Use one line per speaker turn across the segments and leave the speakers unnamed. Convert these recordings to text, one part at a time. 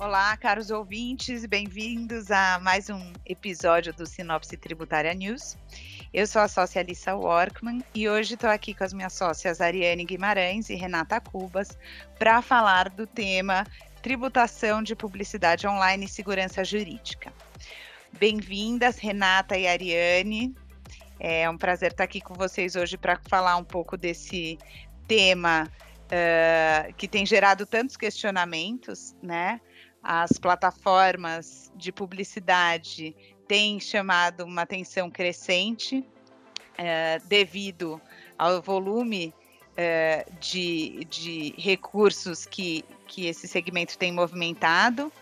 Olá, caros ouvintes, bem-vindos a mais um episódio do Sinopse Tributária News. Eu sou a sócia Alissa Workman e hoje estou aqui com as minhas sócias Ariane Guimarães e Renata Cubas para falar do tema tributação de publicidade online e segurança jurídica. Bem-vindas, Renata e Ariane. É um prazer estar aqui com vocês hoje para falar um pouco desse tema uh, que tem gerado tantos questionamentos, né? As plataformas de publicidade têm chamado uma atenção crescente uh, devido ao volume uh, de, de recursos que, que esse segmento tem movimentado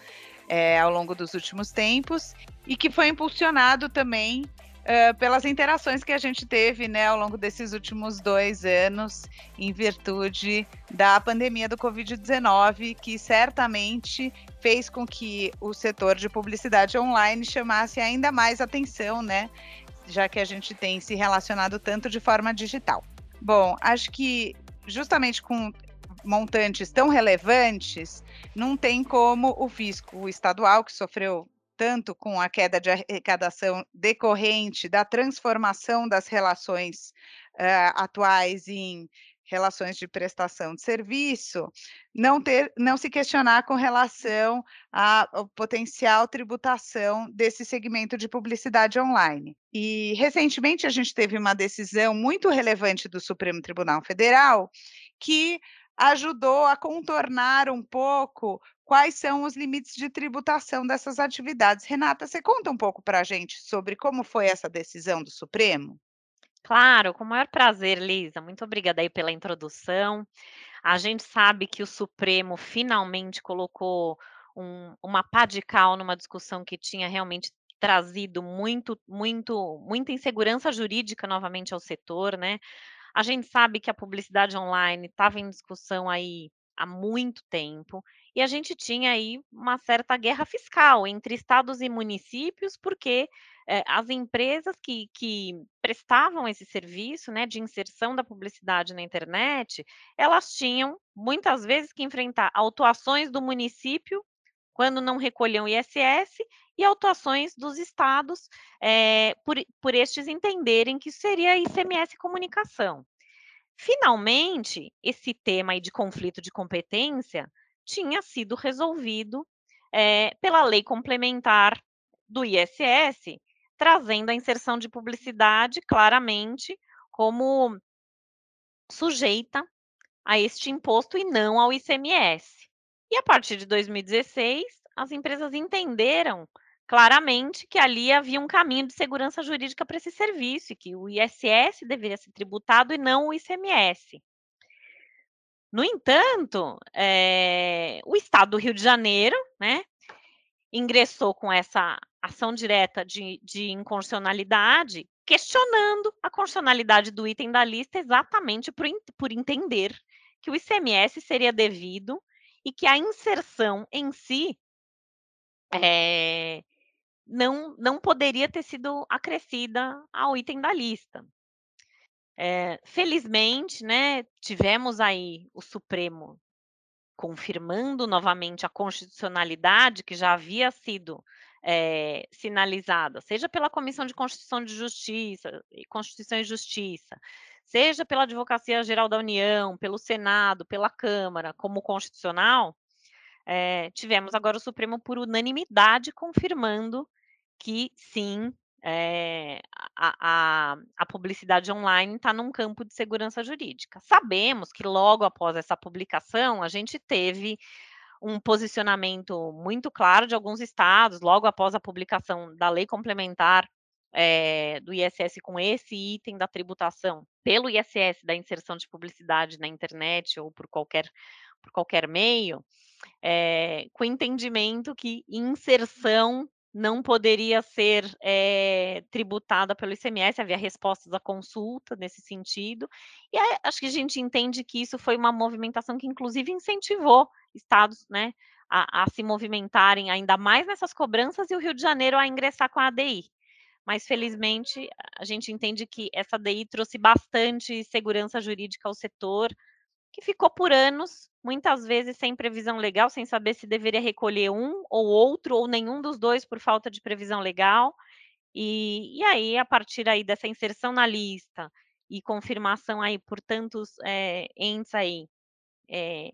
ao longo dos últimos tempos e que foi impulsionado também uh, pelas interações que a gente teve né, ao longo desses últimos dois anos, em virtude da pandemia do Covid-19, que certamente fez com que o setor de publicidade online chamasse ainda mais atenção, né? Já que a gente tem se relacionado tanto de forma digital. Bom, acho que justamente com montantes tão relevantes, não tem como o fisco estadual, que sofreu tanto com a queda de arrecadação decorrente da transformação das relações uh, atuais em relações de prestação de serviço, não ter, não se questionar com relação à potencial tributação desse segmento de publicidade online. E recentemente a gente teve uma decisão muito relevante do Supremo Tribunal Federal que ajudou a contornar um pouco quais são os limites de tributação dessas atividades. Renata, você conta um pouco para a gente sobre como foi essa decisão do Supremo?
Claro, com o maior prazer, Lisa. Muito obrigada aí pela introdução. A gente sabe que o Supremo finalmente colocou um, uma pá de cal numa discussão que tinha realmente trazido muito, muito, muita insegurança jurídica novamente ao setor, né? A gente sabe que a publicidade online estava em discussão aí há muito tempo, e a gente tinha aí uma certa guerra fiscal entre estados e municípios, porque eh, as empresas que, que prestavam esse serviço né, de inserção da publicidade na internet, elas tinham muitas vezes que enfrentar autuações do município quando não recolhiam ISS e autuações dos estados é, por, por estes entenderem que seria ICMS comunicação. Finalmente, esse tema de conflito de competência tinha sido resolvido é, pela lei complementar do ISS, trazendo a inserção de publicidade claramente como sujeita a este imposto e não ao ICMS. E a partir de 2016, as empresas entenderam claramente que ali havia um caminho de segurança jurídica para esse serviço e que o ISS deveria ser tributado e não o ICMS. No entanto, é, o Estado do Rio de Janeiro, né, ingressou com essa ação direta de, de inconstitucionalidade, questionando a constitucionalidade do item da lista exatamente por, por entender que o ICMS seria devido e que a inserção em si é, não, não poderia ter sido acrescida ao item da lista. É, felizmente, né, tivemos aí o Supremo confirmando novamente a constitucionalidade que já havia sido é, sinalizada, seja pela Comissão de Constituição de Justiça, Constituição e Justiça, seja pela Advocacia Geral da União, pelo Senado, pela Câmara, como constitucional, é, tivemos agora o Supremo por unanimidade confirmando que sim, é, a, a, a, publicidade online está num campo de segurança jurídica. Sabemos que logo após essa publicação, a gente teve um posicionamento muito claro de alguns estados, logo após a publicação da lei complementar é, do ISS com esse item da tributação pelo ISS da inserção de publicidade na internet ou por qualquer, por qualquer meio, é, com entendimento que inserção não poderia ser é, tributada pelo ICMS, havia respostas à consulta nesse sentido, e acho que a gente entende que isso foi uma movimentação que, inclusive, incentivou estados né, a, a, se movimentarem ainda mais nessas cobranças e o Rio de Janeiro a ingressar com a ADI. Mas, felizmente, a gente entende que essa ADI trouxe bastante segurança jurídica ao setor, que ficou por anos, muitas vezes sem previsão legal, sem saber se deveria recolher um ou outro, ou nenhum dos dois por falta de previsão legal. E, e aí, a partir aí dessa inserção na lista e confirmação aí por tantos é, entes aí é,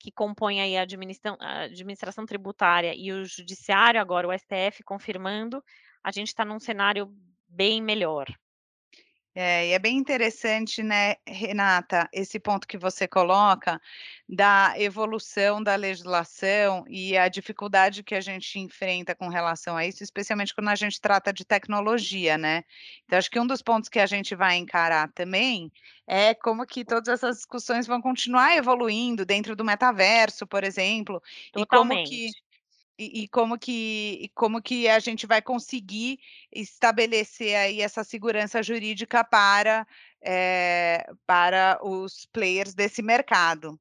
que compõem aí a administração, a administração tributária e o judiciário, agora o STF confirmando, a gente está num cenário bem melhor.
É, e é bem interessante, né, Renata, esse ponto que você coloca da evolução da legislação e a dificuldade que a gente enfrenta com relação a isso, especialmente quando a gente trata de tecnologia, né? Então, acho que um dos pontos que a gente vai encarar também é como que todas essas discussões vão continuar evoluindo dentro do metaverso, por exemplo,
Totalmente.
e como que e, como que, e como que a gente vai conseguir estabelecer aí essa segurança jurídica para, é, para os players desse mercado.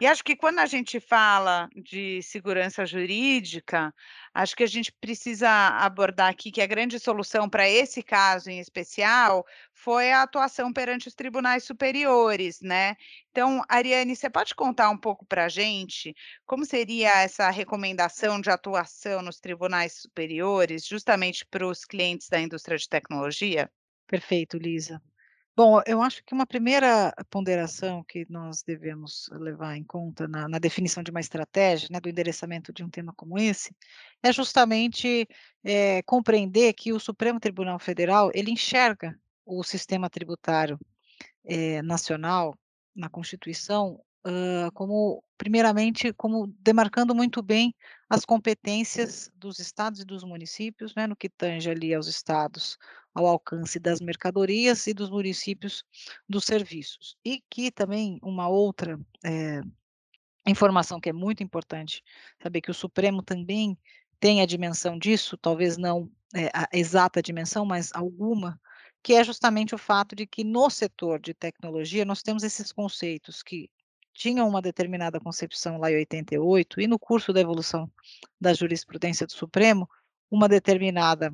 E acho que quando a gente fala de segurança jurídica, acho que a gente precisa abordar aqui que a grande solução para esse caso em especial foi a atuação perante os tribunais superiores, né? Então, Ariane, você pode contar um pouco para a gente como seria essa recomendação de atuação nos tribunais superiores, justamente para os clientes da indústria de tecnologia?
Perfeito, Lisa. Bom, eu acho que uma primeira ponderação que nós devemos levar em conta na, na definição de uma estratégia, né, do endereçamento de um tema como esse, é justamente é, compreender que o Supremo Tribunal Federal ele enxerga o sistema tributário é, nacional na Constituição uh, como, primeiramente, como demarcando muito bem as competências dos estados e dos municípios, né, no que tange ali aos estados, ao alcance das mercadorias e dos municípios dos serviços. E que também uma outra é, informação que é muito importante, saber que o Supremo também tem a dimensão disso, talvez não é, a exata dimensão, mas alguma, que é justamente o fato de que no setor de tecnologia nós temos esses conceitos que tinham uma determinada concepção lá em 88 e no curso da evolução da jurisprudência do Supremo, uma determinada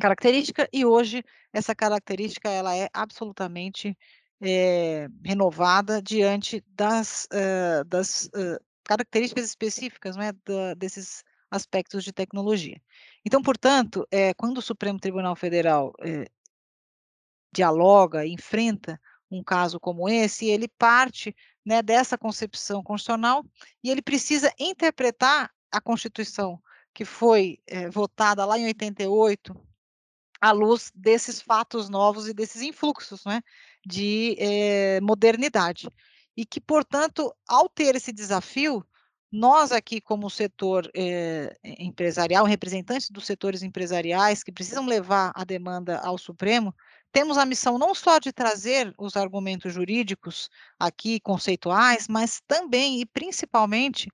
característica e hoje essa característica ela é absolutamente é, renovada diante das, uh, das uh, características específicas né, da, desses aspectos de tecnologia. Então, portanto, é, quando o Supremo Tribunal Federal é, dialoga, enfrenta um caso como esse, ele parte né, dessa concepção constitucional e ele precisa interpretar a Constituição que foi é, votada lá em 88 à luz desses fatos novos e desses influxos né, de é, modernidade. E que, portanto, ao ter esse desafio, nós aqui, como setor eh, empresarial, representantes dos setores empresariais que precisam levar a demanda ao Supremo, temos a missão não só de trazer os argumentos jurídicos aqui, conceituais, mas também e principalmente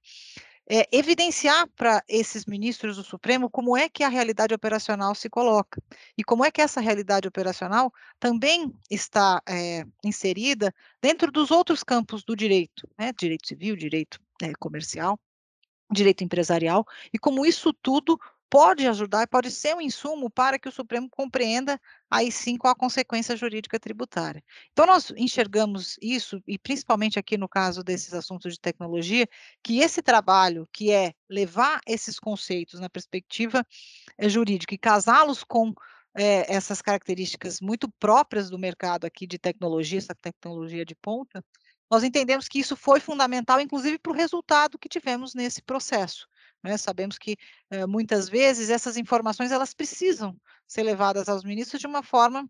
é, evidenciar para esses ministros do Supremo como é que a realidade operacional se coloca e como é que essa realidade operacional também está é, inserida dentro dos outros campos do direito, né, direito civil, direito é, comercial, direito empresarial, e como isso tudo pode ajudar, pode ser um insumo para que o Supremo compreenda aí sim qual a consequência jurídica tributária. Então nós enxergamos isso, e principalmente aqui no caso desses assuntos de tecnologia, que esse trabalho, que é levar esses conceitos na perspectiva é, jurídica e casá-los com é, essas características muito próprias do mercado aqui de tecnologia, essa tecnologia de ponta, nós entendemos que isso foi fundamental, inclusive para o resultado que tivemos nesse processo. Né? Sabemos que eh, muitas vezes essas informações elas precisam ser levadas aos ministros de uma forma,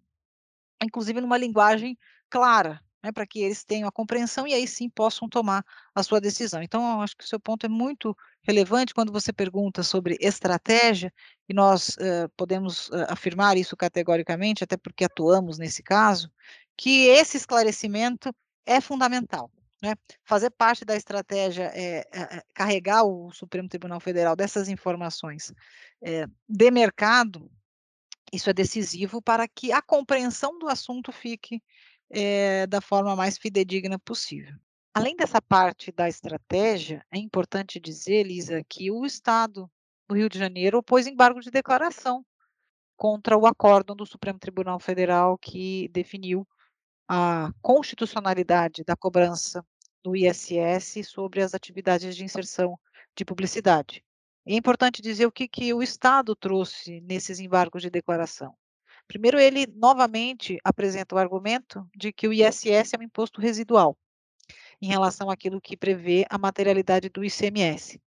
inclusive numa linguagem clara, né, para que eles tenham a compreensão e aí sim possam tomar a sua decisão. Então, acho que o seu ponto é muito relevante quando você pergunta sobre estratégia, e nós uh, podemos uh, afirmar isso categoricamente, até porque atuamos nesse caso, que esse esclarecimento é fundamental. Né? Fazer parte da estratégia é, é, carregar o Supremo Tribunal Federal dessas informações é, de mercado, isso é decisivo para que a compreensão do assunto fique é, da forma mais fidedigna possível. Além dessa parte da estratégia, é importante dizer, Lisa, que o Estado do Rio de Janeiro opôs embargo de declaração contra o acórdão do Supremo Tribunal Federal que definiu a constitucionalidade da cobrança no ISS sobre as atividades de inserção de publicidade. É importante dizer o que, que o Estado trouxe nesses embargos de declaração. Primeiro, ele novamente apresenta o argumento de que o ISS é um imposto residual em relação àquilo que prevê a materialidade do ICMS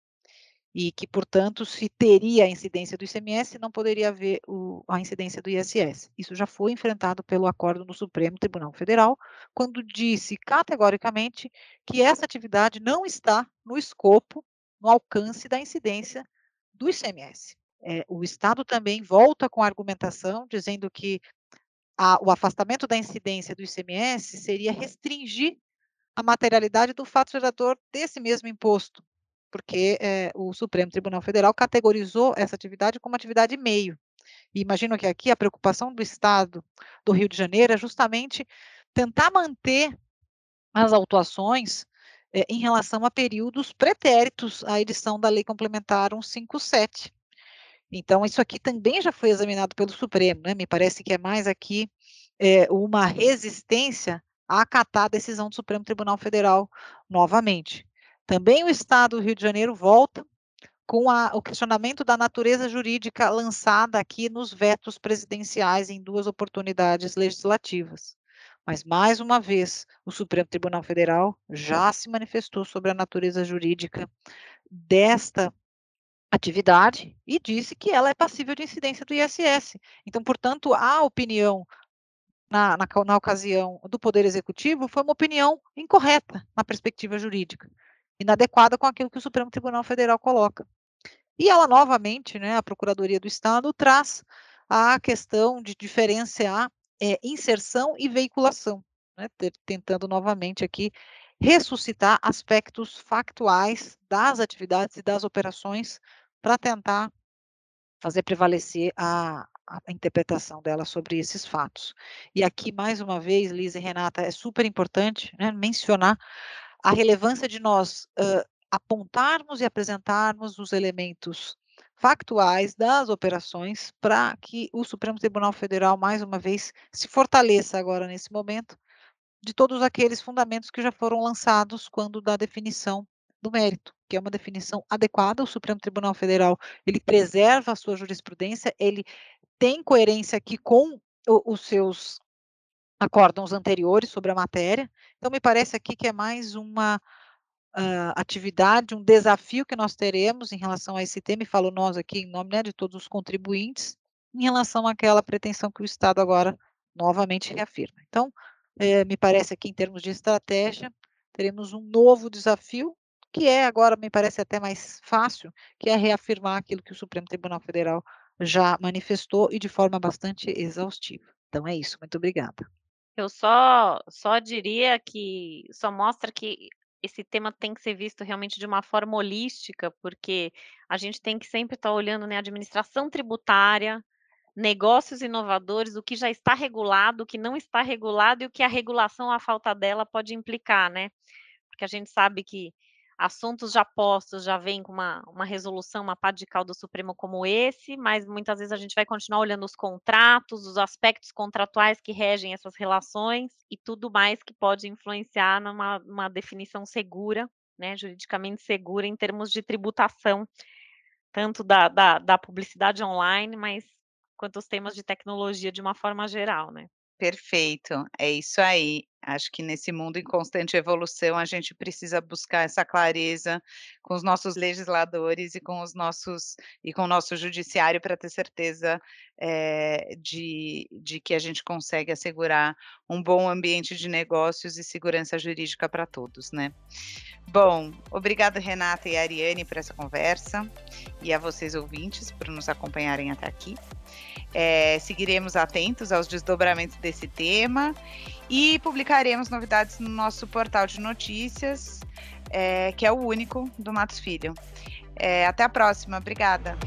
e que, portanto, se teria a incidência do ICMS, não poderia haver o, a incidência do ISS. Isso já foi enfrentado pelo acordo no Supremo Tribunal Federal, quando disse categoricamente que essa atividade não está no escopo, no alcance da incidência do ICMS. É, o Estado também volta com a argumentação dizendo que a, o afastamento da incidência do ICMS seria restringir a materialidade do fato gerador desse mesmo imposto, porque é, o Supremo Tribunal Federal categorizou essa atividade como atividade meio. E imagino que aqui a preocupação do Estado do Rio de Janeiro é justamente tentar manter as autuações é, em relação a períodos pretéritos à edição da Lei Complementar 157. Então, isso aqui também já foi examinado pelo Supremo, né? Me parece que é mais aqui é, uma resistência a acatar a decisão do Supremo Tribunal Federal novamente. Também o Estado do Rio de Janeiro volta com a, o questionamento da natureza jurídica lançada aqui nos vetos presidenciais em duas oportunidades legislativas. Mas, mais uma vez, o Supremo Tribunal Federal já se manifestou sobre a natureza jurídica desta atividade e disse que ela é passível de incidência do ISS. Então, portanto, a opinião na, na, na ocasião do Poder Executivo foi uma opinião incorreta na perspectiva jurídica inadequada com aquilo que o Supremo Tribunal Federal coloca. E ela, novamente, né, a Procuradoria do Estado, traz a questão de diferenciar é, inserção e veiculação, né, tentando novamente aqui ressuscitar aspectos factuais das atividades e das operações para tentar fazer prevalecer a, a interpretação dela sobre esses fatos. E aqui, mais uma vez, Lisa e Renata, é super importante né, mencionar a relevância de nós uh, apontarmos e apresentarmos os elementos factuais das operações para que o Supremo Tribunal Federal, mais uma vez, se fortaleça agora nesse momento de todos aqueles fundamentos que já foram lançados quando da definição do mérito, que é uma definição adequada. O Supremo Tribunal Federal ele preserva a sua jurisprudência, ele tem coerência aqui com os seus acórdãos anteriores sobre a matéria. Então, me parece aqui que é mais uma uh, atividade, um desafio que nós teremos em relação a esse tema, e falo nós aqui em nome né, de todos os contribuintes, em relação àquela pretensão que o Estado agora novamente reafirma. Então, eh, me parece aqui, em termos de estratégia, teremos um novo desafio, que é agora, me parece até mais fácil, que é reafirmar aquilo que o Supremo Tribunal Federal já manifestou e de forma bastante exaustiva. Então é isso, muito obrigada.
Eu só só diria que só mostra que esse tema tem que ser visto realmente de uma forma holística, porque a gente tem que sempre estar olhando, né, administração tributária, negócios inovadores, o que já está regulado, o que não está regulado e o que a regulação, a falta dela pode implicar, né? Porque a gente sabe que assuntos já postos já vêm com uma, uma resolução, uma pá de cal do Supremo como esse, mas muitas vezes a gente vai continuar olhando os contratos, os aspectos contratuais que regem essas relações e tudo mais que pode influenciar numa, numa definição segura, né, juridicamente segura em termos de tributação, tanto da, da, da publicidade online, mas quanto os temas de tecnologia de uma forma geral, né?
Perfeito, é isso aí. Acho que nesse mundo em constante evolução, a gente precisa buscar essa clareza com os nossos legisladores e com os nossos e com o nosso judiciário para ter certeza é, de, de que a gente consegue assegurar um bom ambiente de negócios e segurança jurídica para todos, né? Bom, obrigada Renata e Ariane por essa conversa e a vocês ouvintes por nos acompanharem até aqui. É, seguiremos atentos aos desdobramentos desse tema e publicaremos novidades no nosso portal de notícias, é, que é o único do Matos Filho. É, até a próxima, obrigada.